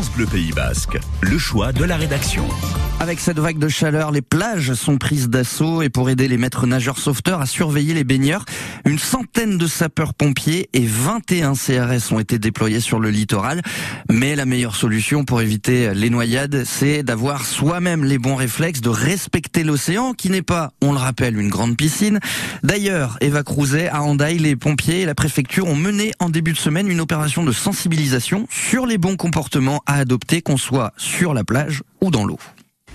France Bleu Pays Basque, le choix de la rédaction. Avec cette vague de chaleur, les plages sont prises d'assaut et pour aider les maîtres nageurs sauveteurs à surveiller les baigneurs, une centaine de sapeurs-pompiers et 21 CRS ont été déployés sur le littoral. Mais la meilleure solution pour éviter les noyades, c'est d'avoir soi-même les bons réflexes, de respecter l'océan qui n'est pas, on le rappelle, une grande piscine. D'ailleurs, Eva Crouzet, à Handaï, les pompiers et la préfecture ont mené en début de semaine une opération de sensibilisation sur les bons comportements à adopter, qu'on soit sur la plage ou dans l'eau.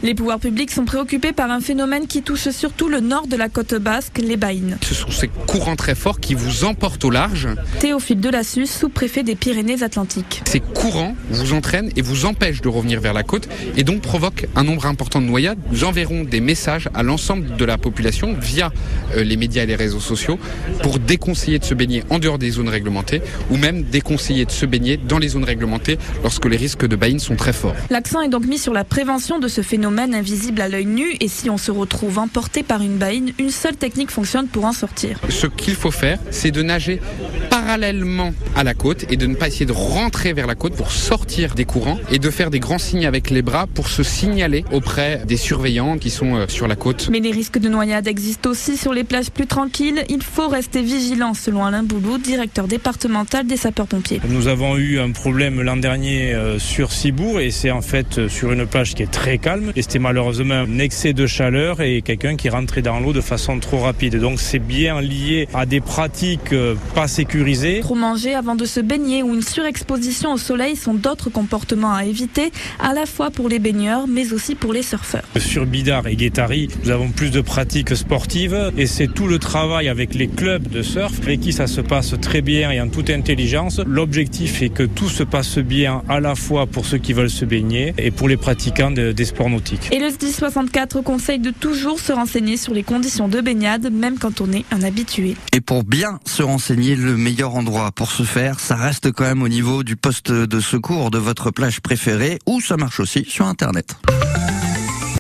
Les pouvoirs publics sont préoccupés par un phénomène qui touche surtout le nord de la côte basque, les baïnes. Ce sont ces courants très forts qui vous emportent au large. Théophile Delassus, sous-préfet des Pyrénées-Atlantiques. Ces courants vous entraînent et vous empêchent de revenir vers la côte et donc provoquent un nombre important de noyades. Nous enverrons des messages à l'ensemble de la population via euh, les médias et les réseaux sociaux pour déconseiller de se baigner en dehors des zones réglementées ou même déconseiller de se baigner dans les zones réglementées lorsque les risques de baïnes sont très forts. L'accent est donc mis sur la prévention de ce phénomène invisible à l'œil nu et si on se retrouve emporté par une baïne, une seule technique fonctionne pour en sortir. Ce qu'il faut faire, c'est de nager parallèlement à la côte et de ne pas essayer de rentrer vers la côte pour sortir des courants et de faire des grands signes avec les bras pour se signaler auprès des surveillants qui sont euh, sur la côte. Mais les risques de noyade existent aussi sur les plages plus tranquilles. Il faut rester vigilant selon Alain Boulou, directeur départemental des sapeurs-pompiers. Nous avons eu un problème l'an dernier euh, sur Cibourg et c'est en fait euh, sur une plage qui est très calme et c'était malheureusement un excès de chaleur et quelqu'un qui rentrait dans l'eau de façon trop rapide. Donc c'est bien lié à des pratiques pas sécurisées Trop manger avant de se baigner ou une surexposition au soleil sont d'autres comportements à éviter, à la fois pour les baigneurs, mais aussi pour les surfeurs. Sur Bidar et Guétari, nous avons plus de pratiques sportives et c'est tout le travail avec les clubs de surf avec qui ça se passe très bien et en toute intelligence. L'objectif est que tout se passe bien à la fois pour ceux qui veulent se baigner et pour les pratiquants des sports nautiques. Et le SDI 64 conseille de toujours se renseigner sur les conditions de baignade, même quand on est un habitué. Et pour bien se renseigner, le meilleur endroit pour ce faire, ça reste quand même au niveau du poste de secours de votre plage préférée ou ça marche aussi sur Internet.